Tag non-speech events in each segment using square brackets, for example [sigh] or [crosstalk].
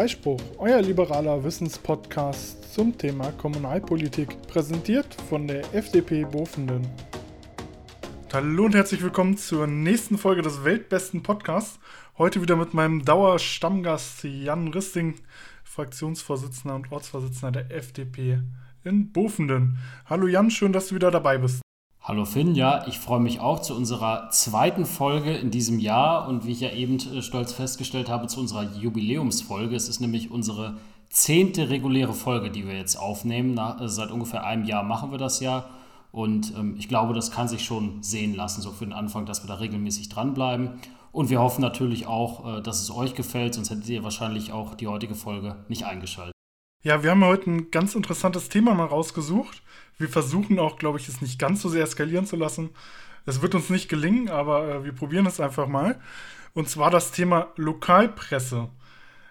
Freispruch, euer liberaler Wissenspodcast zum Thema Kommunalpolitik, präsentiert von der FDP Bofenden. Hallo und herzlich willkommen zur nächsten Folge des weltbesten Podcasts. Heute wieder mit meinem Dauerstammgast Jan Risting, Fraktionsvorsitzender und Ortsvorsitzender der FDP in Bofenden. Hallo Jan, schön, dass du wieder dabei bist. Hallo Finn, ja, ich freue mich auch zu unserer zweiten Folge in diesem Jahr und wie ich ja eben äh, stolz festgestellt habe, zu unserer Jubiläumsfolge. Es ist nämlich unsere zehnte reguläre Folge, die wir jetzt aufnehmen. Nach, äh, seit ungefähr einem Jahr machen wir das ja und ähm, ich glaube, das kann sich schon sehen lassen, so für den Anfang, dass wir da regelmäßig dranbleiben. Und wir hoffen natürlich auch, äh, dass es euch gefällt, sonst hättet ihr wahrscheinlich auch die heutige Folge nicht eingeschaltet. Ja, wir haben heute ein ganz interessantes Thema mal rausgesucht. Wir versuchen auch, glaube ich, es nicht ganz so sehr eskalieren zu lassen. Es wird uns nicht gelingen, aber äh, wir probieren es einfach mal. Und zwar das Thema Lokalpresse.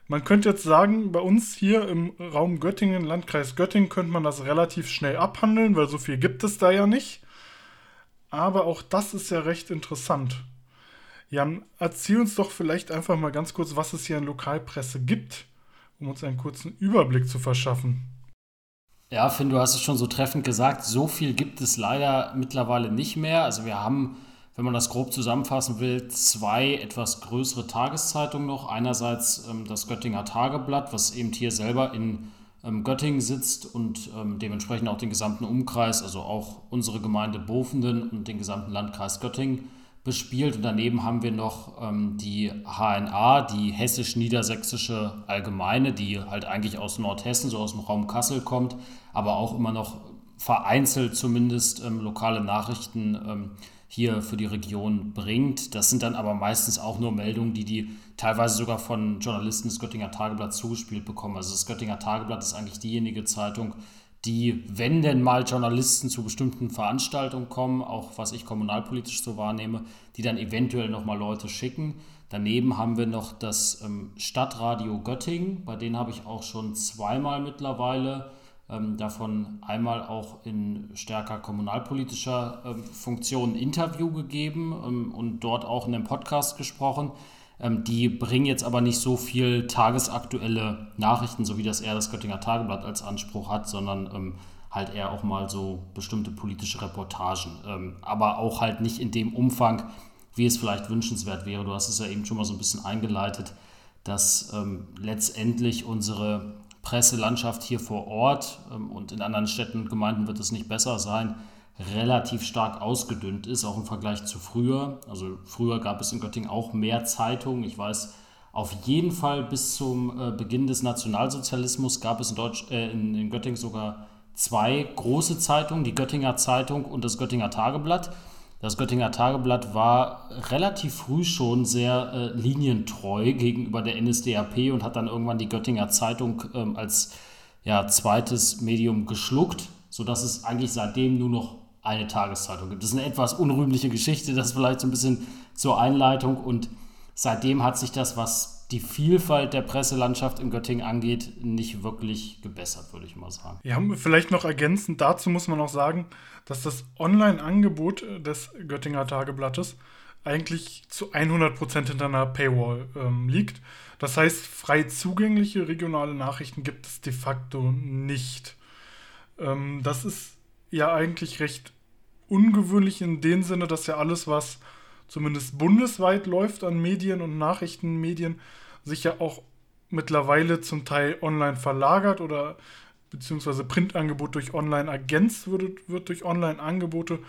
Man könnte jetzt sagen, bei uns hier im Raum Göttingen, Landkreis Göttingen, könnte man das relativ schnell abhandeln, weil so viel gibt es da ja nicht. Aber auch das ist ja recht interessant. Jan, erzähl uns doch vielleicht einfach mal ganz kurz, was es hier in Lokalpresse gibt, um uns einen kurzen Überblick zu verschaffen. Ja, Finn, du hast es schon so treffend gesagt. So viel gibt es leider mittlerweile nicht mehr. Also wir haben, wenn man das grob zusammenfassen will, zwei etwas größere Tageszeitungen noch. Einerseits ähm, das Göttinger Tageblatt, was eben hier selber in ähm, Göttingen sitzt und ähm, dementsprechend auch den gesamten Umkreis, also auch unsere Gemeinde Bofenden und den gesamten Landkreis Göttingen bespielt. Und daneben haben wir noch ähm, die HNA, die Hessisch-Niedersächsische Allgemeine, die halt eigentlich aus Nordhessen, so aus dem Raum Kassel kommt, aber auch immer noch vereinzelt zumindest ähm, lokale Nachrichten ähm, hier für die Region bringt. Das sind dann aber meistens auch nur Meldungen, die die teilweise sogar von Journalisten des Göttinger Tageblatts zugespielt bekommen. Also das Göttinger Tageblatt ist eigentlich diejenige Zeitung, die, wenn denn mal Journalisten zu bestimmten Veranstaltungen kommen, auch was ich kommunalpolitisch so wahrnehme, die dann eventuell nochmal Leute schicken. Daneben haben wir noch das ähm, Stadtradio Göttingen, bei denen habe ich auch schon zweimal mittlerweile, ähm, davon einmal auch in stärker kommunalpolitischer ähm, Funktion ein Interview gegeben und dort auch in einem Podcast gesprochen. Ähm, die bringen jetzt aber nicht so viel tagesaktuelle Nachrichten, so wie das eher das Göttinger Tageblatt als Anspruch hat, sondern ähm, halt eher auch mal so bestimmte politische Reportagen. Ähm, aber auch halt nicht in dem Umfang, wie es vielleicht wünschenswert wäre. Du hast es ja eben schon mal so ein bisschen eingeleitet, dass ähm, letztendlich unsere Presselandschaft hier vor Ort ähm, und in anderen Städten und Gemeinden wird es nicht besser sein, relativ stark ausgedünnt ist, auch im Vergleich zu früher. Also früher gab es in Göttingen auch mehr Zeitungen. Ich weiß, auf jeden Fall bis zum äh, Beginn des Nationalsozialismus gab es in, Deutsch, äh, in, in Göttingen sogar zwei große Zeitungen, die Göttinger Zeitung und das Göttinger Tageblatt. Das Göttinger Tageblatt war relativ früh schon sehr äh, linientreu gegenüber der NSDAP und hat dann irgendwann die Göttinger Zeitung ähm, als ja, zweites Medium geschluckt, sodass es eigentlich seitdem nur noch eine Tageszeitung gibt. Das ist eine etwas unrühmliche Geschichte, das vielleicht so ein bisschen zur Einleitung. Und seitdem hat sich das, was die Vielfalt der Presselandschaft in Göttingen angeht, nicht wirklich gebessert, würde ich mal sagen. Ja, vielleicht noch ergänzend dazu muss man auch sagen, dass das Online-Angebot des Göttinger Tageblattes eigentlich zu 100% hinter einer Paywall ähm, liegt. Das heißt, frei zugängliche regionale Nachrichten gibt es de facto nicht. Ähm, das ist ja eigentlich recht ungewöhnlich in dem Sinne, dass ja alles, was zumindest bundesweit läuft an Medien und Nachrichtenmedien, sich ja auch mittlerweile zum Teil online verlagert oder beziehungsweise Printangebot durch online ergänzt wird, wird durch Online-Angebote.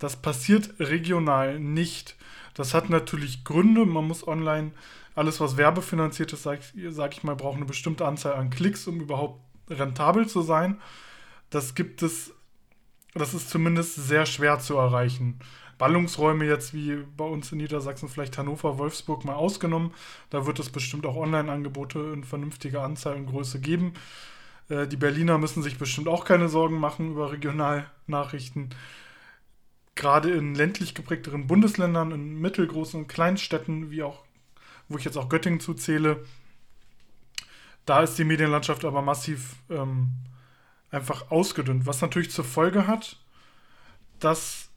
Das passiert regional nicht. Das hat natürlich Gründe. Man muss online alles, was werbefinanziert ist, sag, sag ich mal, braucht eine bestimmte Anzahl an Klicks, um überhaupt rentabel zu sein. Das gibt es das ist zumindest sehr schwer zu erreichen. Ballungsräume jetzt wie bei uns in Niedersachsen, vielleicht Hannover, Wolfsburg mal ausgenommen. Da wird es bestimmt auch Online-Angebote in vernünftiger Anzahl und Größe geben. Äh, die Berliner müssen sich bestimmt auch keine Sorgen machen über Regionalnachrichten. Gerade in ländlich geprägteren Bundesländern, in mittelgroßen und Kleinstädten, wie auch, wo ich jetzt auch Göttingen zuzähle, da ist die Medienlandschaft aber massiv ähm, einfach ausgedünnt, was natürlich zur Folge hat, dass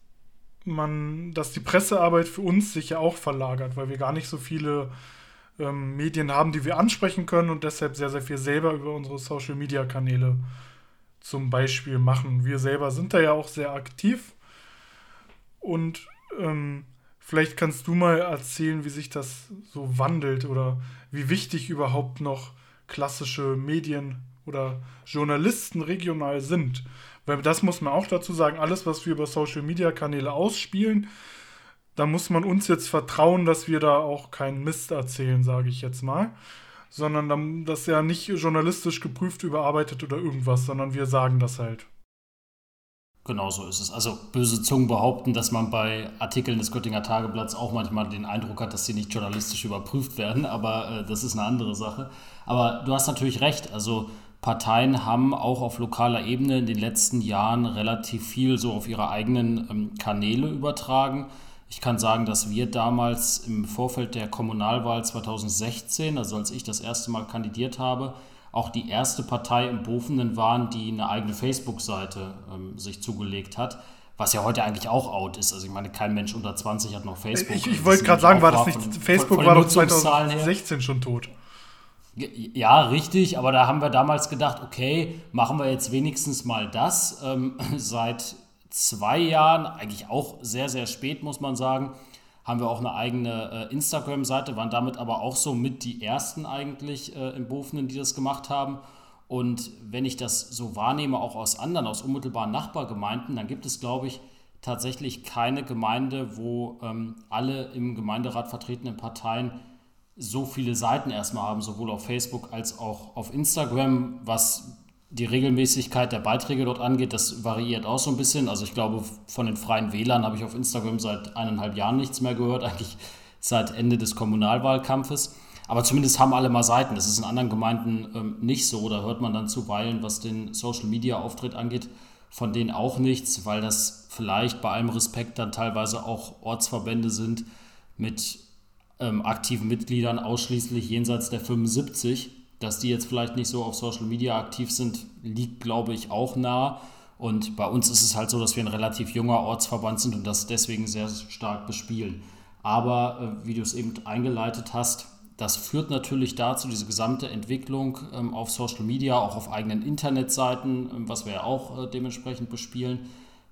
man, dass die Pressearbeit für uns sich ja auch verlagert, weil wir gar nicht so viele ähm, Medien haben, die wir ansprechen können und deshalb sehr, sehr viel selber über unsere Social-Media-Kanäle zum Beispiel machen. Wir selber sind da ja auch sehr aktiv und ähm, vielleicht kannst du mal erzählen, wie sich das so wandelt oder wie wichtig überhaupt noch klassische Medien oder Journalisten regional sind. Weil das muss man auch dazu sagen, alles, was wir über Social-Media-Kanäle ausspielen, da muss man uns jetzt vertrauen, dass wir da auch keinen Mist erzählen, sage ich jetzt mal. Sondern das ist ja nicht journalistisch geprüft, überarbeitet oder irgendwas, sondern wir sagen das halt. Genau so ist es. Also böse Zungen behaupten, dass man bei Artikeln des Göttinger Tageblatts auch manchmal den Eindruck hat, dass sie nicht journalistisch überprüft werden, aber äh, das ist eine andere Sache. Aber du hast natürlich recht. Also Parteien haben auch auf lokaler Ebene in den letzten Jahren relativ viel so auf ihre eigenen ähm, Kanäle übertragen. Ich kann sagen, dass wir damals im Vorfeld der Kommunalwahl 2016, also als ich das erste Mal kandidiert habe, auch die erste Partei im Bofenden waren, die eine eigene Facebook-Seite ähm, sich zugelegt hat. Was ja heute eigentlich auch out ist. Also ich meine, kein Mensch unter 20 hat noch Facebook. Ich, ich wollte gerade sagen, war das nicht, Facebook war doch 2016 her. schon tot. Ja, richtig, aber da haben wir damals gedacht, okay, machen wir jetzt wenigstens mal das. Ähm, [laughs] seit zwei Jahren, eigentlich auch sehr, sehr spät, muss man sagen, haben wir auch eine eigene äh, Instagram-Seite, waren damit aber auch so mit die ersten eigentlich äh, im Bofenen, die das gemacht haben. Und wenn ich das so wahrnehme, auch aus anderen, aus unmittelbaren Nachbargemeinden, dann gibt es, glaube ich, tatsächlich keine Gemeinde, wo ähm, alle im Gemeinderat vertretenen Parteien so viele Seiten erstmal haben, sowohl auf Facebook als auch auf Instagram, was die Regelmäßigkeit der Beiträge dort angeht, das variiert auch so ein bisschen. Also ich glaube, von den freien Wählern habe ich auf Instagram seit eineinhalb Jahren nichts mehr gehört, [laughs] eigentlich seit Ende des Kommunalwahlkampfes. Aber zumindest haben alle mal Seiten. Das ist in anderen Gemeinden ähm, nicht so. Da hört man dann zuweilen, was den Social-Media-Auftritt angeht, von denen auch nichts, weil das vielleicht bei allem Respekt dann teilweise auch Ortsverbände sind mit ähm, aktiven Mitgliedern ausschließlich jenseits der 75 dass die jetzt vielleicht nicht so auf Social Media aktiv sind, liegt, glaube ich, auch nah. Und bei uns ist es halt so, dass wir ein relativ junger Ortsverband sind und das deswegen sehr stark bespielen. Aber äh, wie du es eben eingeleitet hast, das führt natürlich dazu, diese gesamte Entwicklung ähm, auf Social Media, auch auf eigenen Internetseiten, ähm, was wir ja auch äh, dementsprechend bespielen,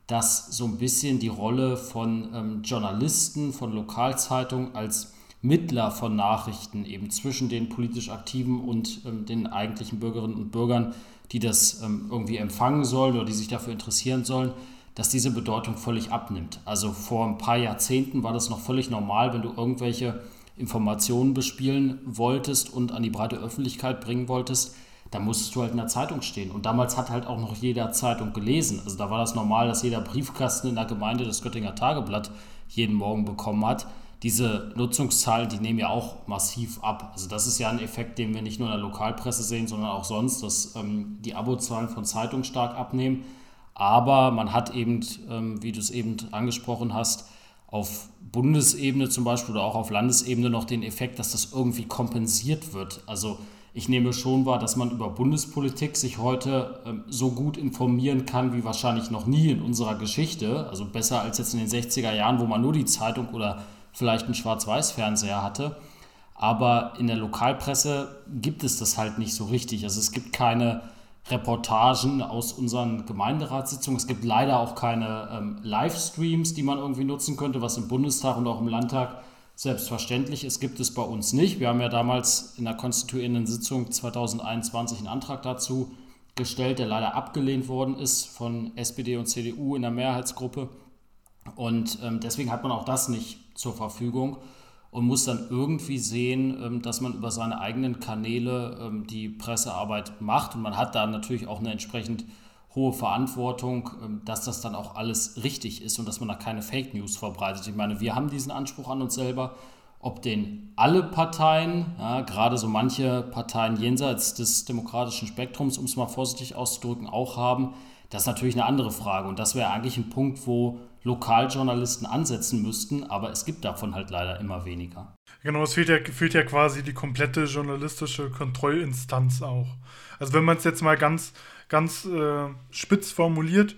dass so ein bisschen die Rolle von ähm, Journalisten, von Lokalzeitungen als Mittler von Nachrichten eben zwischen den politisch Aktiven und ähm, den eigentlichen Bürgerinnen und Bürgern, die das ähm, irgendwie empfangen sollen oder die sich dafür interessieren sollen, dass diese Bedeutung völlig abnimmt. Also vor ein paar Jahrzehnten war das noch völlig normal, wenn du irgendwelche Informationen bespielen wolltest und an die breite Öffentlichkeit bringen wolltest, da musstest du halt in der Zeitung stehen. Und damals hat halt auch noch jeder Zeitung gelesen. Also da war das normal, dass jeder Briefkasten in der Gemeinde das Göttinger Tageblatt jeden Morgen bekommen hat diese Nutzungszahlen, die nehmen ja auch massiv ab. Also das ist ja ein Effekt, den wir nicht nur in der Lokalpresse sehen, sondern auch sonst, dass ähm, die Abozahlen von Zeitungen stark abnehmen. Aber man hat eben, ähm, wie du es eben angesprochen hast, auf Bundesebene zum Beispiel oder auch auf Landesebene noch den Effekt, dass das irgendwie kompensiert wird. Also ich nehme schon wahr, dass man über Bundespolitik sich heute ähm, so gut informieren kann wie wahrscheinlich noch nie in unserer Geschichte. Also besser als jetzt in den 60er Jahren, wo man nur die Zeitung oder vielleicht einen Schwarz-Weiß-Fernseher hatte. Aber in der Lokalpresse gibt es das halt nicht so richtig. Also es gibt keine Reportagen aus unseren Gemeinderatssitzungen. Es gibt leider auch keine ähm, Livestreams, die man irgendwie nutzen könnte, was im Bundestag und auch im Landtag selbstverständlich ist, gibt es bei uns nicht. Wir haben ja damals in der konstituierenden Sitzung 2021 einen Antrag dazu gestellt, der leider abgelehnt worden ist von SPD und CDU in der Mehrheitsgruppe. Und ähm, deswegen hat man auch das nicht zur Verfügung und muss dann irgendwie sehen, ähm, dass man über seine eigenen Kanäle ähm, die Pressearbeit macht. Und man hat da natürlich auch eine entsprechend hohe Verantwortung, ähm, dass das dann auch alles richtig ist und dass man da keine Fake News verbreitet. Ich meine, wir haben diesen Anspruch an uns selber, ob den alle Parteien, ja, gerade so manche Parteien jenseits des demokratischen Spektrums, um es mal vorsichtig auszudrücken, auch haben, das ist natürlich eine andere Frage. Und das wäre eigentlich ein Punkt, wo Lokaljournalisten ansetzen müssten, aber es gibt davon halt leider immer weniger. Genau, es fehlt ja, fehlt ja quasi die komplette journalistische Kontrollinstanz auch. Also wenn man es jetzt mal ganz, ganz äh, spitz formuliert,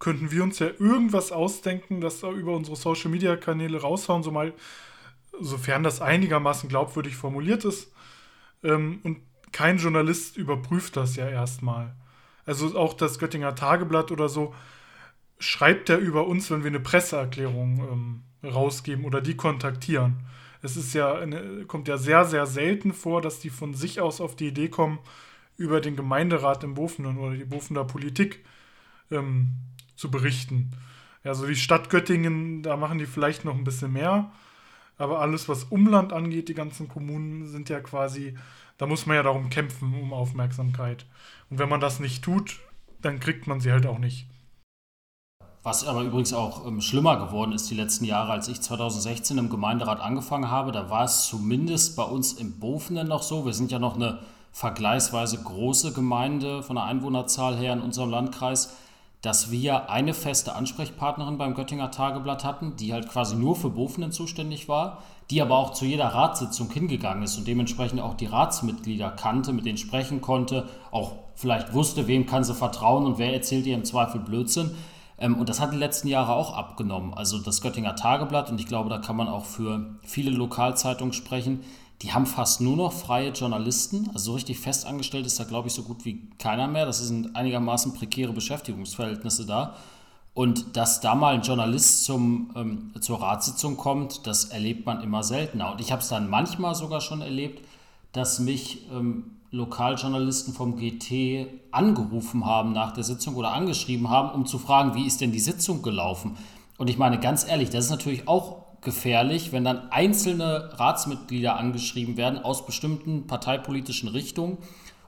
könnten wir uns ja irgendwas ausdenken, das über unsere Social-Media-Kanäle raushauen, so mal sofern das einigermaßen glaubwürdig formuliert ist. Ähm, und kein Journalist überprüft das ja erstmal. Also auch das Göttinger Tageblatt oder so schreibt er über uns, wenn wir eine Presseerklärung ähm, rausgeben oder die kontaktieren. Es ist ja eine, kommt ja sehr, sehr selten vor, dass die von sich aus auf die Idee kommen, über den Gemeinderat im Bofenen oder die Bofener Politik ähm, zu berichten. Ja, so die Stadt Göttingen, da machen die vielleicht noch ein bisschen mehr. Aber alles, was Umland angeht, die ganzen Kommunen sind ja quasi, da muss man ja darum kämpfen, um Aufmerksamkeit. Und wenn man das nicht tut, dann kriegt man sie halt auch nicht. Was aber übrigens auch ähm, schlimmer geworden ist die letzten Jahre, als ich 2016 im Gemeinderat angefangen habe, da war es zumindest bei uns im Bofenen noch so. Wir sind ja noch eine vergleichsweise große Gemeinde von der Einwohnerzahl her in unserem Landkreis dass wir eine feste Ansprechpartnerin beim Göttinger Tageblatt hatten, die halt quasi nur für Bofenen zuständig war, die aber auch zu jeder Ratssitzung hingegangen ist und dementsprechend auch die Ratsmitglieder kannte, mit denen sprechen konnte, auch vielleicht wusste, wem kann sie vertrauen und wer erzählt ihr im Zweifel Blödsinn. Ähm, und das hat die letzten Jahre auch abgenommen. Also das Göttinger Tageblatt, und ich glaube, da kann man auch für viele Lokalzeitungen sprechen, die haben fast nur noch freie Journalisten. Also so richtig festangestellt ist da, glaube ich, so gut wie keiner mehr. Das sind einigermaßen prekäre Beschäftigungsverhältnisse da. Und dass da mal ein Journalist zum, ähm, zur Ratssitzung kommt, das erlebt man immer seltener. Und ich habe es dann manchmal sogar schon erlebt, dass mich ähm, Lokaljournalisten vom GT angerufen haben nach der Sitzung oder angeschrieben haben, um zu fragen, wie ist denn die Sitzung gelaufen? Und ich meine, ganz ehrlich, das ist natürlich auch gefährlich, wenn dann einzelne Ratsmitglieder angeschrieben werden aus bestimmten parteipolitischen Richtungen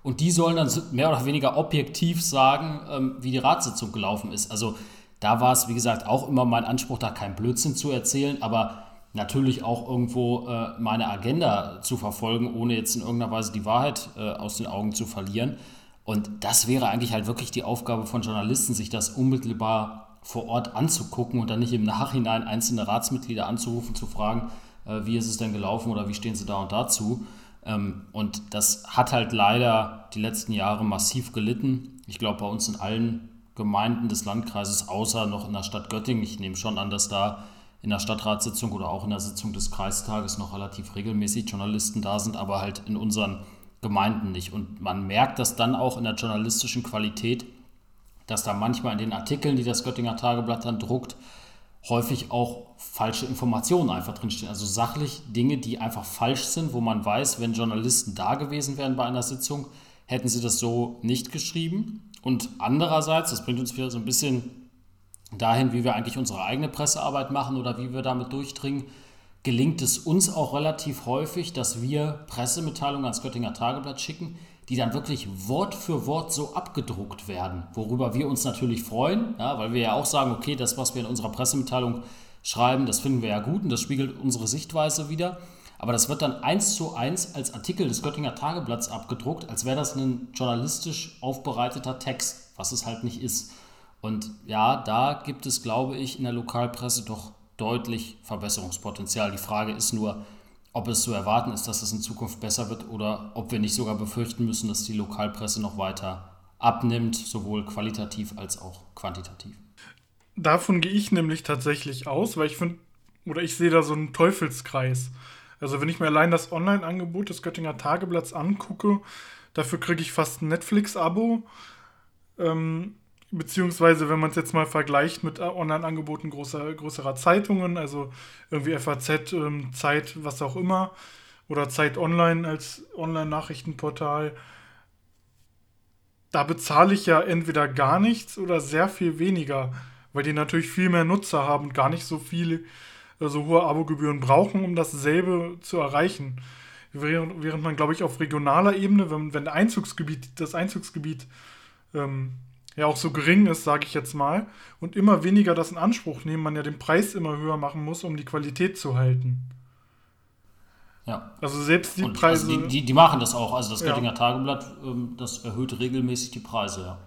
und die sollen dann mehr oder weniger objektiv sagen, ähm, wie die Ratssitzung gelaufen ist. Also da war es, wie gesagt, auch immer mein Anspruch, da kein Blödsinn zu erzählen, aber natürlich auch irgendwo äh, meine Agenda zu verfolgen, ohne jetzt in irgendeiner Weise die Wahrheit äh, aus den Augen zu verlieren. Und das wäre eigentlich halt wirklich die Aufgabe von Journalisten, sich das unmittelbar vor Ort anzugucken und dann nicht im Nachhinein einzelne Ratsmitglieder anzurufen, zu fragen, äh, wie ist es denn gelaufen oder wie stehen sie da und dazu. Ähm, und das hat halt leider die letzten Jahre massiv gelitten. Ich glaube, bei uns in allen Gemeinden des Landkreises, außer noch in der Stadt Göttingen. Ich nehme schon an, dass da in der Stadtratssitzung oder auch in der Sitzung des Kreistages noch relativ regelmäßig Journalisten da sind, aber halt in unseren Gemeinden nicht. Und man merkt das dann auch in der journalistischen Qualität, dass da manchmal in den Artikeln, die das Göttinger Tageblatt dann druckt, häufig auch falsche Informationen einfach drinstehen. Also sachlich Dinge, die einfach falsch sind, wo man weiß, wenn Journalisten da gewesen wären bei einer Sitzung, hätten sie das so nicht geschrieben. Und andererseits, das bringt uns wieder so ein bisschen dahin, wie wir eigentlich unsere eigene Pressearbeit machen oder wie wir damit durchdringen, gelingt es uns auch relativ häufig, dass wir Pressemitteilungen ans Göttinger Tageblatt schicken, die dann wirklich Wort für Wort so abgedruckt werden, worüber wir uns natürlich freuen, ja, weil wir ja auch sagen, okay, das, was wir in unserer Pressemitteilung schreiben, das finden wir ja gut und das spiegelt unsere Sichtweise wieder. Aber das wird dann eins zu eins als Artikel des Göttinger Tageblatts abgedruckt, als wäre das ein journalistisch aufbereiteter Text, was es halt nicht ist. Und ja, da gibt es, glaube ich, in der Lokalpresse doch deutlich Verbesserungspotenzial. Die Frage ist nur, ob es zu erwarten ist, dass es in Zukunft besser wird oder ob wir nicht sogar befürchten müssen, dass die Lokalpresse noch weiter abnimmt, sowohl qualitativ als auch quantitativ. Davon gehe ich nämlich tatsächlich aus, weil ich finde, oder ich sehe da so einen Teufelskreis. Also wenn ich mir allein das Online-Angebot des Göttinger Tageblatts angucke, dafür kriege ich fast ein Netflix-Abo. Ähm, beziehungsweise wenn man es jetzt mal vergleicht mit äh, Online-Angeboten großer, größerer Zeitungen, also irgendwie FAZ, ähm, Zeit, was auch immer, oder Zeit Online als Online-Nachrichtenportal, da bezahle ich ja entweder gar nichts oder sehr viel weniger, weil die natürlich viel mehr Nutzer haben und gar nicht so viele, so also hohe Abogebühren brauchen, um dasselbe zu erreichen. Während, während man, glaube ich, auf regionaler Ebene, wenn, wenn Einzugsgebiet, das Einzugsgebiet ähm, ja auch so gering ist, sage ich jetzt mal, und immer weniger das in Anspruch nehmen, man ja den Preis immer höher machen muss, um die Qualität zu halten. Ja. Also selbst die und Preise. Also die, die, die, machen das auch. Also das Göttinger ja. Tageblatt, ähm, das erhöht regelmäßig die Preise, ja.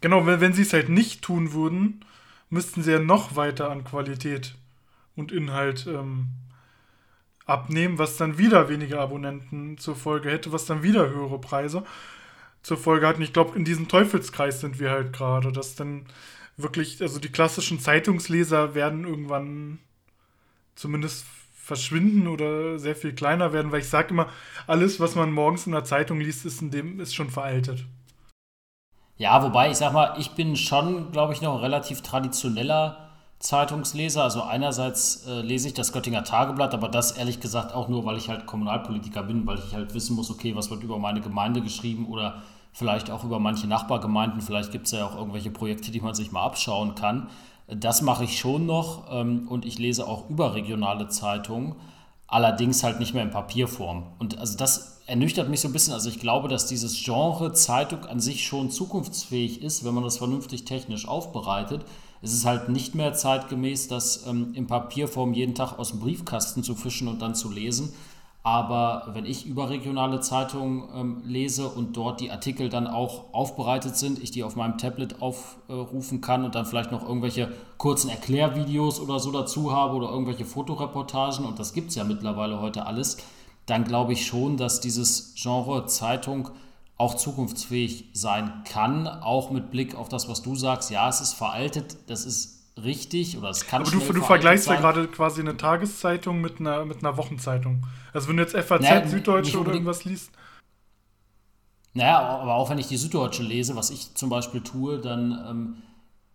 Genau, wenn, wenn sie es halt nicht tun würden, müssten sie ja noch weiter an Qualität und Inhalt ähm, abnehmen, was dann wieder weniger Abonnenten zur Folge hätte, was dann wieder höhere Preise zur Folge hatten. Ich glaube, in diesem Teufelskreis sind wir halt gerade, dass dann wirklich, also die klassischen Zeitungsleser werden irgendwann zumindest verschwinden oder sehr viel kleiner werden, weil ich sage immer, alles, was man morgens in der Zeitung liest, ist, in dem, ist schon veraltet. Ja, wobei ich sag mal, ich bin schon, glaube ich, noch relativ traditioneller Zeitungsleser. Also einerseits äh, lese ich das Göttinger Tageblatt, aber das ehrlich gesagt auch nur, weil ich halt Kommunalpolitiker bin, weil ich halt wissen muss, okay, was wird über meine Gemeinde geschrieben oder vielleicht auch über manche Nachbargemeinden. Vielleicht gibt es ja auch irgendwelche Projekte, die man sich mal abschauen kann. Das mache ich schon noch ähm, und ich lese auch überregionale Zeitungen, allerdings halt nicht mehr in Papierform. Und also das ernüchtert mich so ein bisschen. Also ich glaube, dass dieses Genre Zeitung an sich schon zukunftsfähig ist, wenn man das vernünftig technisch aufbereitet. Es ist halt nicht mehr zeitgemäß, das ähm, in Papierform jeden Tag aus dem Briefkasten zu fischen und dann zu lesen, aber wenn ich überregionale Zeitungen ähm, lese und dort die Artikel dann auch aufbereitet sind, ich die auf meinem Tablet aufrufen kann und dann vielleicht noch irgendwelche kurzen Erklärvideos oder so dazu habe oder irgendwelche Fotoreportagen, und das gibt es ja mittlerweile heute alles, dann glaube ich schon, dass dieses Genre Zeitung auch zukunftsfähig sein kann, auch mit Blick auf das, was du sagst. Ja, es ist veraltet, das ist richtig oder es kann Aber du, du vergleichst sein. ja gerade quasi eine Tageszeitung mit einer, mit einer Wochenzeitung. Also wenn du jetzt FAZ, naja, Süddeutsche oder irgendwas liest. Naja, aber auch wenn ich die Süddeutsche lese, was ich zum Beispiel tue, dann ähm,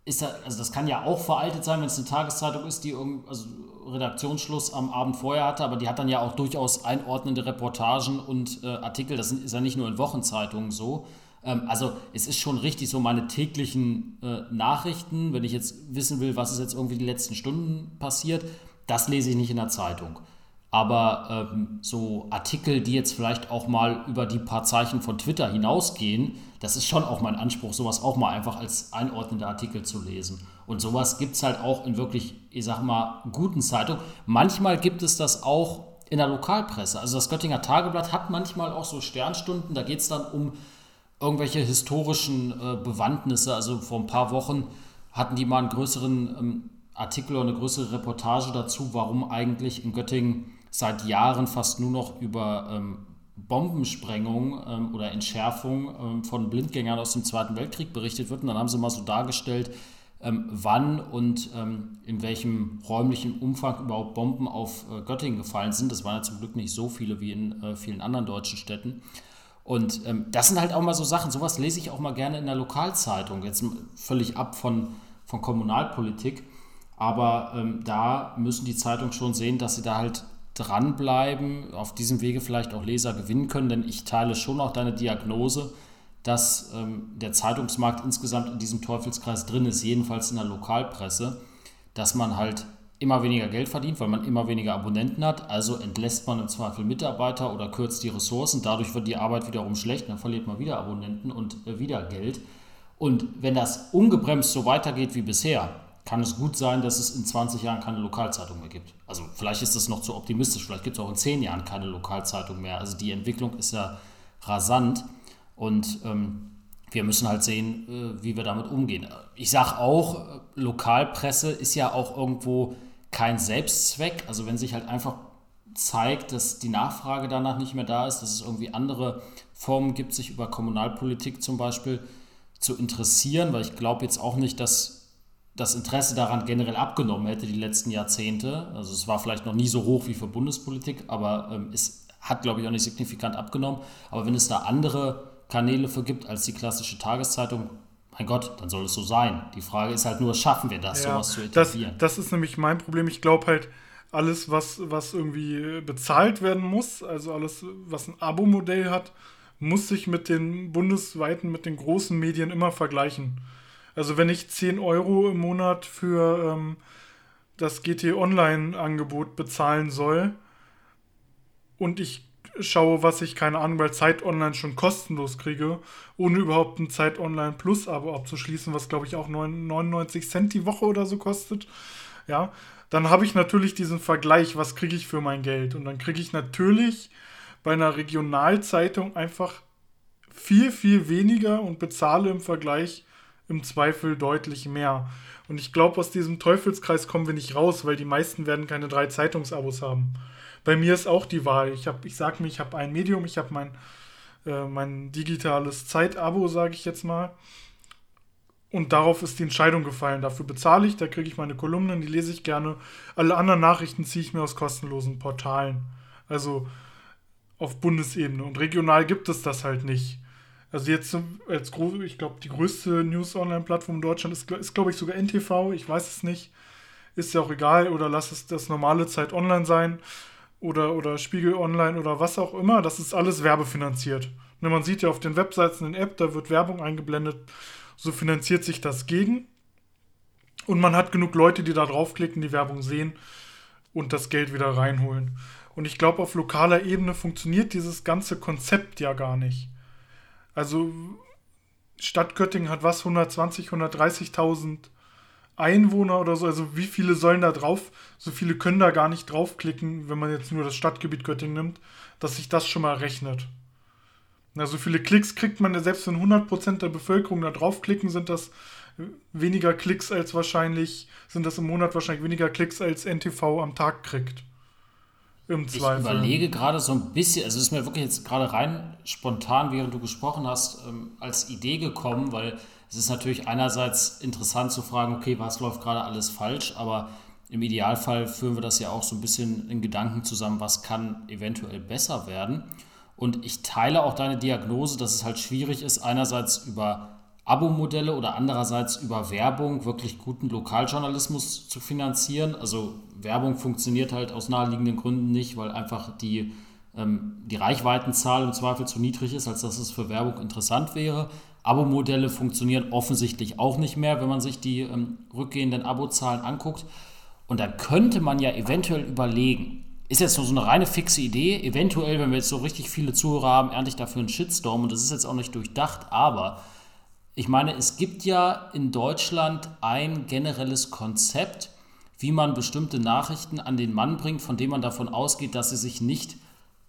ist da, also das kann ja auch veraltet sein, wenn es eine Tageszeitung ist, die irgend, also Redaktionsschluss am Abend vorher hatte, aber die hat dann ja auch durchaus einordnende Reportagen und äh, Artikel. Das ist ja nicht nur in Wochenzeitungen so. Ähm, also es ist schon richtig, so meine täglichen äh, Nachrichten, wenn ich jetzt wissen will, was ist jetzt irgendwie die letzten Stunden passiert, das lese ich nicht in der Zeitung. Aber ähm, so Artikel, die jetzt vielleicht auch mal über die paar Zeichen von Twitter hinausgehen, das ist schon auch mein Anspruch, sowas auch mal einfach als einordnende Artikel zu lesen. Und sowas gibt es halt auch in wirklich, ich sag mal, guten Zeitungen. Manchmal gibt es das auch in der Lokalpresse. Also das Göttinger Tageblatt hat manchmal auch so Sternstunden, da geht es dann um irgendwelche historischen äh, Bewandtnisse. Also vor ein paar Wochen hatten die mal einen größeren ähm, Artikel oder eine größere Reportage dazu, warum eigentlich in Göttingen seit Jahren fast nur noch über ähm, Bombensprengung ähm, oder Entschärfung ähm, von Blindgängern aus dem Zweiten Weltkrieg berichtet wird. Und dann haben sie mal so dargestellt, ähm, wann und ähm, in welchem räumlichen Umfang überhaupt Bomben auf äh, Göttingen gefallen sind. Das waren ja zum Glück nicht so viele wie in äh, vielen anderen deutschen Städten. Und ähm, das sind halt auch mal so Sachen, sowas lese ich auch mal gerne in der Lokalzeitung, jetzt völlig ab von, von Kommunalpolitik. Aber ähm, da müssen die Zeitungen schon sehen, dass sie da halt dranbleiben, auf diesem Wege vielleicht auch Leser gewinnen können, denn ich teile schon auch deine Diagnose, dass ähm, der Zeitungsmarkt insgesamt in diesem Teufelskreis drin ist, jedenfalls in der Lokalpresse, dass man halt immer weniger Geld verdient, weil man immer weniger Abonnenten hat. Also entlässt man im Zweifel Mitarbeiter oder kürzt die Ressourcen. Dadurch wird die Arbeit wiederum schlecht. Dann verliert man wieder Abonnenten und äh, wieder Geld. Und wenn das ungebremst so weitergeht wie bisher, kann es gut sein, dass es in 20 Jahren keine Lokalzeitung mehr gibt. Also vielleicht ist das noch zu optimistisch. Vielleicht gibt es auch in 10 Jahren keine Lokalzeitung mehr. Also die Entwicklung ist ja rasant. Und ähm, wir müssen halt sehen, äh, wie wir damit umgehen. Ich sage auch, äh, Lokalpresse ist ja auch irgendwo kein Selbstzweck. Also wenn sich halt einfach zeigt, dass die Nachfrage danach nicht mehr da ist, dass es irgendwie andere Formen gibt, sich über Kommunalpolitik zum Beispiel zu interessieren, weil ich glaube jetzt auch nicht, dass das Interesse daran generell abgenommen hätte die letzten Jahrzehnte. Also es war vielleicht noch nie so hoch wie für Bundespolitik, aber ähm, es hat, glaube ich, auch nicht signifikant abgenommen. Aber wenn es da andere Kanäle für gibt als die klassische Tageszeitung, mein Gott, dann soll es so sein. Die Frage ist halt nur, schaffen wir das, ja, sowas zu etablieren? Das, das ist nämlich mein Problem. Ich glaube halt, alles, was, was irgendwie bezahlt werden muss, also alles, was ein Abo-Modell hat, muss sich mit den bundesweiten, mit den großen Medien immer vergleichen. Also wenn ich 10 Euro im Monat für ähm, das GT Online-Angebot bezahlen soll und ich schaue, was ich, keine Ahnung, bei Zeit Online schon kostenlos kriege, ohne überhaupt ein Zeit Online Plus Abo abzuschließen, was glaube ich auch 99 Cent die Woche oder so kostet, ja, dann habe ich natürlich diesen Vergleich, was kriege ich für mein Geld. Und dann kriege ich natürlich bei einer Regionalzeitung einfach viel, viel weniger und bezahle im Vergleich im Zweifel deutlich mehr. Und ich glaube, aus diesem Teufelskreis kommen wir nicht raus, weil die meisten werden keine drei Zeitungsabos haben bei mir ist auch die Wahl. Ich, hab, ich sag mir, ich habe ein Medium, ich habe mein, äh, mein digitales Zeitabo, sage ich jetzt mal. Und darauf ist die Entscheidung gefallen. Dafür bezahle ich, da kriege ich meine Kolumnen, die lese ich gerne. Alle anderen Nachrichten ziehe ich mir aus kostenlosen Portalen. Also auf Bundesebene. Und regional gibt es das halt nicht. Also jetzt als ich glaube, die größte News-Online-Plattform in Deutschland ist, ist glaube ich, sogar NTV. Ich weiß es nicht. Ist ja auch egal. Oder lass es das normale Zeit online sein. Oder, oder Spiegel Online oder was auch immer. Das ist alles werbefinanziert. Ne, man sieht ja auf den Webseiten in App, da wird Werbung eingeblendet. So finanziert sich das gegen. Und man hat genug Leute, die da draufklicken, die Werbung sehen und das Geld wieder reinholen. Und ich glaube, auf lokaler Ebene funktioniert dieses ganze Konzept ja gar nicht. Also Stadt Göttingen hat was, 120, 130.000 Einwohner oder so. Also wie viele sollen da drauf? So viele können da gar nicht draufklicken, wenn man jetzt nur das Stadtgebiet Göttingen nimmt, dass sich das schon mal rechnet. Na, so viele Klicks kriegt man ja, selbst wenn 100% der Bevölkerung da draufklicken, sind das weniger Klicks als wahrscheinlich, sind das im Monat wahrscheinlich weniger Klicks als NTV am Tag kriegt. Im Zweifel. Ich überlege gerade so ein bisschen, also es ist mir wirklich jetzt gerade rein spontan, während du gesprochen hast, ähm, als Idee gekommen, weil es ist natürlich einerseits interessant zu fragen, okay, was läuft gerade alles falsch, aber im Idealfall führen wir das ja auch so ein bisschen in Gedanken zusammen, was kann eventuell besser werden. Und ich teile auch deine Diagnose, dass es halt schwierig ist, einerseits über Abo-Modelle oder andererseits über Werbung wirklich guten Lokaljournalismus zu finanzieren. Also Werbung funktioniert halt aus naheliegenden Gründen nicht, weil einfach die, ähm, die Reichweitenzahl im Zweifel zu niedrig ist, als dass es für Werbung interessant wäre. Abo-Modelle funktionieren offensichtlich auch nicht mehr, wenn man sich die ähm, rückgehenden Abozahlen anguckt. Und da könnte man ja eventuell überlegen, ist jetzt nur so eine reine fixe Idee, eventuell, wenn wir jetzt so richtig viele Zuhörer haben, ernte ich dafür einen Shitstorm und das ist jetzt auch nicht durchdacht, aber ich meine, es gibt ja in Deutschland ein generelles Konzept, wie man bestimmte Nachrichten an den Mann bringt, von dem man davon ausgeht, dass sie sich nicht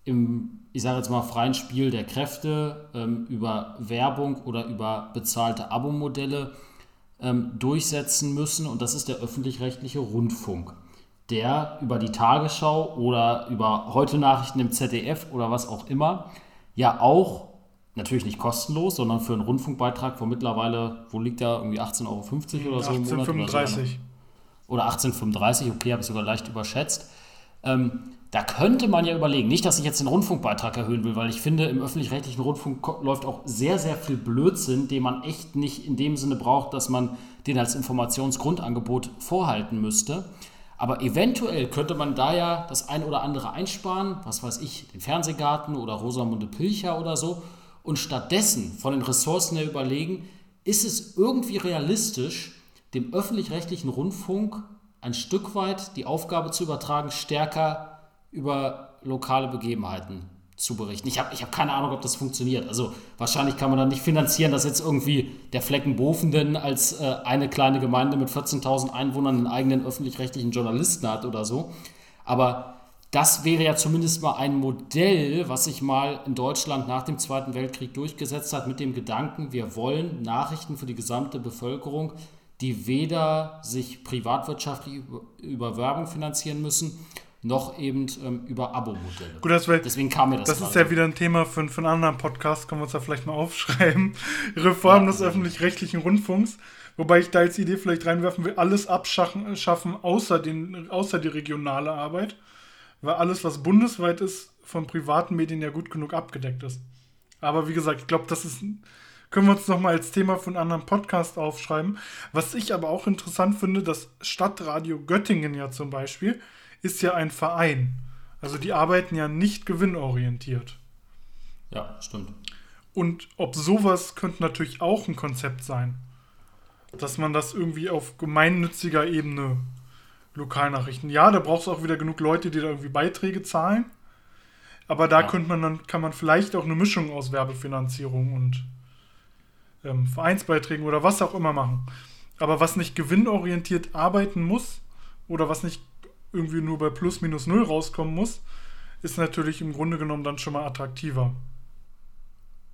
im, ich sage jetzt mal, freien Spiel der Kräfte ähm, über Werbung oder über bezahlte Abo-Modelle ähm, durchsetzen müssen. Und das ist der öffentlich-rechtliche Rundfunk, der über die Tagesschau oder über heute Nachrichten im ZDF oder was auch immer ja auch natürlich nicht kostenlos, sondern für einen Rundfunkbeitrag von mittlerweile, wo liegt der, irgendwie 18,50 Euro oder so im Monat? 18,35. Oder 18,35, okay, habe ich sogar leicht überschätzt. Ähm, da könnte man ja überlegen, nicht, dass ich jetzt den Rundfunkbeitrag erhöhen will, weil ich finde, im öffentlich-rechtlichen Rundfunk läuft auch sehr, sehr viel Blödsinn, den man echt nicht in dem Sinne braucht, dass man den als Informationsgrundangebot vorhalten müsste. Aber eventuell könnte man da ja das ein oder andere einsparen, was weiß ich, den Fernsehgarten oder Rosamunde Pilcher oder so, und stattdessen von den Ressourcen her überlegen, ist es irgendwie realistisch, dem öffentlich-rechtlichen Rundfunk ein Stück weit die Aufgabe zu übertragen, stärker über lokale Begebenheiten zu berichten. Ich habe ich hab keine Ahnung, ob das funktioniert. Also wahrscheinlich kann man dann nicht finanzieren, dass jetzt irgendwie der Flecken Bofenden als äh, eine kleine Gemeinde mit 14.000 Einwohnern einen eigenen öffentlich-rechtlichen Journalisten hat oder so. Aber das wäre ja zumindest mal ein Modell, was sich mal in Deutschland nach dem Zweiten Weltkrieg durchgesetzt hat, mit dem Gedanken, wir wollen Nachrichten für die gesamte Bevölkerung, die weder sich privatwirtschaftlich über, Werbung finanzieren müssen, noch eben ähm, über Abo-Modelle. Gut, das wär, Deswegen kam mir das. Das ist ja wieder ein Thema für, für einen anderen Podcast, können wir uns da vielleicht mal aufschreiben. [laughs] Reform ja, des öffentlich-rechtlichen Rundfunks. Wobei ich da als Idee vielleicht reinwerfen will, alles abschaffen außer, den, außer die regionale Arbeit weil alles, was bundesweit ist, von privaten Medien ja gut genug abgedeckt ist. Aber wie gesagt, ich glaube, das ist, können wir uns nochmal als Thema von einem anderen Podcast aufschreiben. Was ich aber auch interessant finde, das Stadtradio Göttingen ja zum Beispiel, ist ja ein Verein. Also die arbeiten ja nicht gewinnorientiert. Ja, stimmt. Und ob sowas könnte natürlich auch ein Konzept sein. Dass man das irgendwie auf gemeinnütziger Ebene Lokalnachrichten. Ja, da brauchst du auch wieder genug Leute, die da irgendwie Beiträge zahlen. Aber da ja. könnte man dann, kann man vielleicht auch eine Mischung aus Werbefinanzierung und ähm, Vereinsbeiträgen oder was auch immer machen. Aber was nicht gewinnorientiert arbeiten muss oder was nicht irgendwie nur bei plus minus null rauskommen muss, ist natürlich im Grunde genommen dann schon mal attraktiver.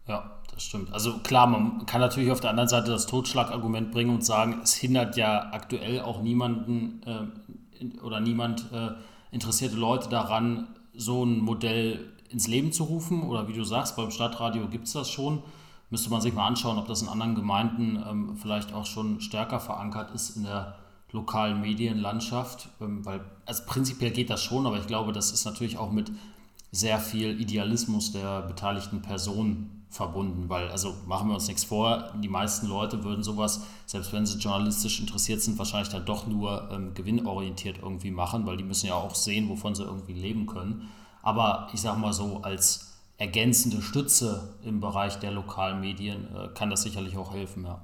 Ja, das stimmt. Also klar, man kann natürlich auf der anderen Seite das Totschlagargument bringen und sagen, es hindert ja aktuell auch niemanden äh, oder niemand äh, interessierte Leute daran, so ein Modell ins Leben zu rufen. Oder wie du sagst, beim Stadtradio gibt es das schon. müsste man sich mal anschauen, ob das in anderen Gemeinden ähm, vielleicht auch schon stärker verankert ist in der lokalen Medienlandschaft, ähm, weil also prinzipiell geht das schon, aber ich glaube, das ist natürlich auch mit sehr viel Idealismus der beteiligten Personen verbunden, weil, also machen wir uns nichts vor, die meisten Leute würden sowas, selbst wenn sie journalistisch interessiert sind, wahrscheinlich dann doch nur ähm, gewinnorientiert irgendwie machen, weil die müssen ja auch sehen, wovon sie irgendwie leben können. Aber ich sag mal so, als ergänzende Stütze im Bereich der lokalen Medien äh, kann das sicherlich auch helfen, ja.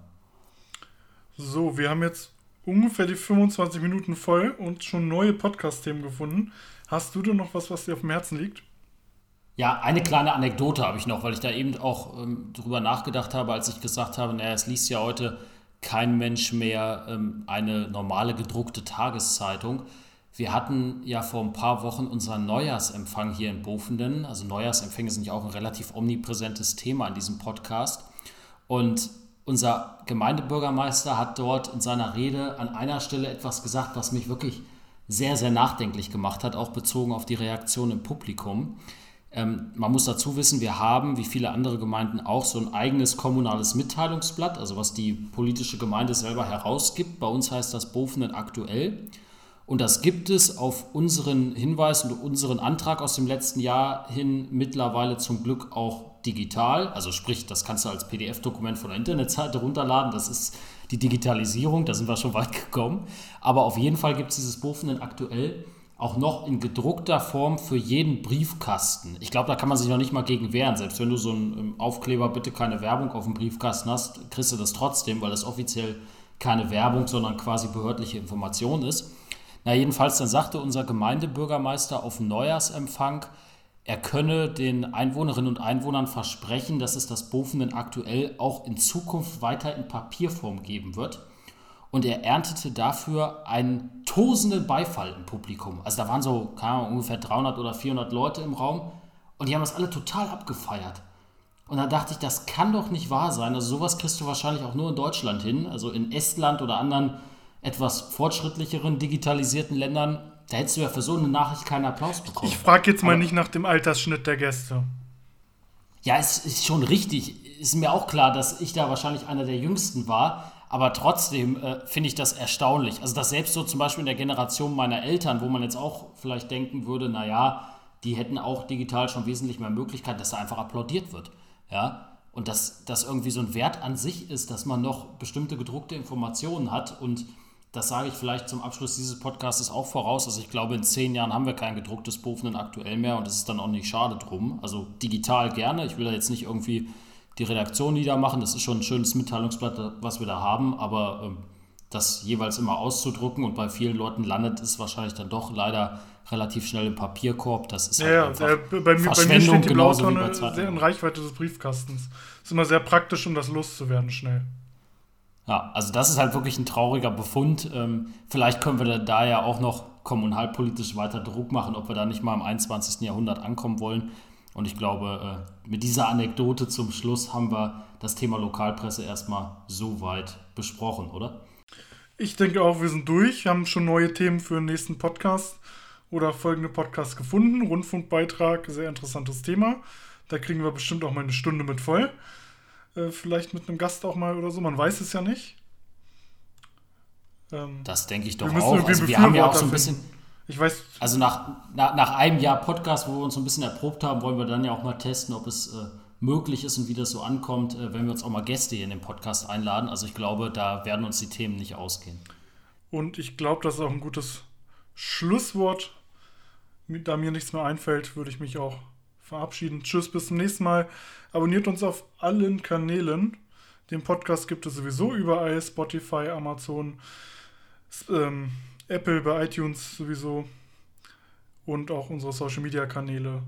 So, wir haben jetzt ungefähr die 25 Minuten voll und schon neue Podcast-Themen gefunden. Hast du denn noch was, was dir auf dem Herzen liegt? Ja, eine kleine Anekdote habe ich noch, weil ich da eben auch ähm, drüber nachgedacht habe, als ich gesagt habe, naja, es liest ja heute kein Mensch mehr ähm, eine normale gedruckte Tageszeitung. Wir hatten ja vor ein paar Wochen unseren Neujahrsempfang hier in Bofenden. Also Neujahrsempfänge sind ja auch ein relativ omnipräsentes Thema in diesem Podcast. Und unser Gemeindebürgermeister hat dort in seiner Rede an einer Stelle etwas gesagt, was mich wirklich sehr, sehr nachdenklich gemacht hat, auch bezogen auf die Reaktion im Publikum. Ähm, man muss dazu wissen, wir haben, wie viele andere Gemeinden auch, so ein eigenes kommunales Mitteilungsblatt, also was die politische Gemeinde selber herausgibt. Bei uns heißt das Bofenen aktuell. Und das gibt es auf unseren Hinweis und unseren Antrag aus dem letzten Jahr hin mittlerweile zum Glück auch digital. Also sprich, das kannst du als PDF-Dokument von der Internetseite runterladen. Das ist die Digitalisierung, da sind wir schon weit [laughs] gekommen. Aber auf jeden Fall gibt es dieses Bofenen aktuell auch noch in gedruckter Form für jeden Briefkasten. Ich glaube, da kann man sich noch nicht mal gegen wehren. Selbst wenn du so einen ähm, Aufkleber, bitte keine Werbung auf dem Briefkasten hast, kriegst du das trotzdem, weil das offiziell keine Werbung, sondern quasi behördliche Information ist. Na, jedenfalls, dann sagte unser Gemeindebürgermeister auf Neujahrsempfang, er könne den Einwohnerinnen und Einwohnern versprechen, dass es das Bofenen aktuell auch in Zukunft weiter in Papierform geben wird und er erntete dafür einen tosenden Beifall im Publikum. Also da waren so Ahnung, ungefähr 300 oder 400 Leute im Raum und die haben das alle total abgefeiert. Und da dachte ich, das kann doch nicht wahr sein. Also sowas kriegst du wahrscheinlich auch nur in Deutschland hin. Also in Estland oder anderen etwas fortschrittlicheren, digitalisierten Ländern, da hättest du ja für so eine Nachricht keinen Applaus bekommen. Ich frage jetzt mal Aber, nicht nach dem Altersschnitt der Gäste. Ja, es ist schon richtig. Ist mir auch klar, dass ich da wahrscheinlich einer der Jüngsten war. Aber trotzdem äh, finde ich das erstaunlich. Also, dass selbst so zum Beispiel in der Generation meiner Eltern, wo man jetzt auch vielleicht denken würde, naja, die hätten auch digital schon wesentlich mehr Möglichkeiten, dass da einfach applaudiert wird. Ja. Und dass das irgendwie so ein Wert an sich ist, dass man noch bestimmte gedruckte Informationen hat. Und das sage ich vielleicht zum Abschluss dieses Podcasts auch voraus. Also ich glaube, in zehn Jahren haben wir kein gedrucktes Bofenen aktuell mehr und es ist dann auch nicht schade drum. Also digital gerne. Ich will da jetzt nicht irgendwie die Redaktion niedermachen. Das ist schon ein schönes Mitteilungsblatt, was wir da haben, aber ähm, das jeweils immer auszudrucken und bei vielen Leuten landet es wahrscheinlich dann doch leider relativ schnell im Papierkorb. Das ist halt ja, einfach der, bei, mir, bei mir steht die Blautonne sehr in Reichweite des Briefkastens. Ist immer sehr praktisch, um das loszuwerden schnell. Ja, also das ist halt wirklich ein trauriger Befund. Ähm, vielleicht können wir da ja auch noch kommunalpolitisch weiter Druck machen, ob wir da nicht mal im 21. Jahrhundert ankommen wollen. Und ich glaube, äh, mit dieser Anekdote zum Schluss haben wir das Thema Lokalpresse erstmal so weit besprochen, oder? Ich denke auch, wir sind durch. Wir haben schon neue Themen für den nächsten Podcast oder folgende Podcast gefunden. Rundfunkbeitrag, sehr interessantes Thema. Da kriegen wir bestimmt auch mal eine Stunde mit voll. Äh, vielleicht mit einem Gast auch mal oder so, man weiß es ja nicht. Ähm, das denke ich doch auch. Also wir haben ja auch so ein bisschen. Ich weiß. Also nach, nach, nach einem Jahr Podcast, wo wir uns so ein bisschen erprobt haben, wollen wir dann ja auch mal testen, ob es äh, möglich ist und wie das so ankommt, äh, wenn wir uns auch mal Gäste hier in den Podcast einladen. Also ich glaube, da werden uns die Themen nicht ausgehen. Und ich glaube, das ist auch ein gutes Schlusswort. Da mir nichts mehr einfällt, würde ich mich auch verabschieden. Tschüss, bis zum nächsten Mal. Abonniert uns auf allen Kanälen. Den Podcast gibt es sowieso überall: Spotify, Amazon, ähm, Apple, bei iTunes sowieso und auch unsere Social Media Kanäle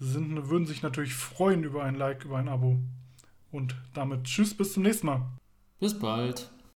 sind, würden sich natürlich freuen über ein Like, über ein Abo. Und damit tschüss, bis zum nächsten Mal. Bis bald.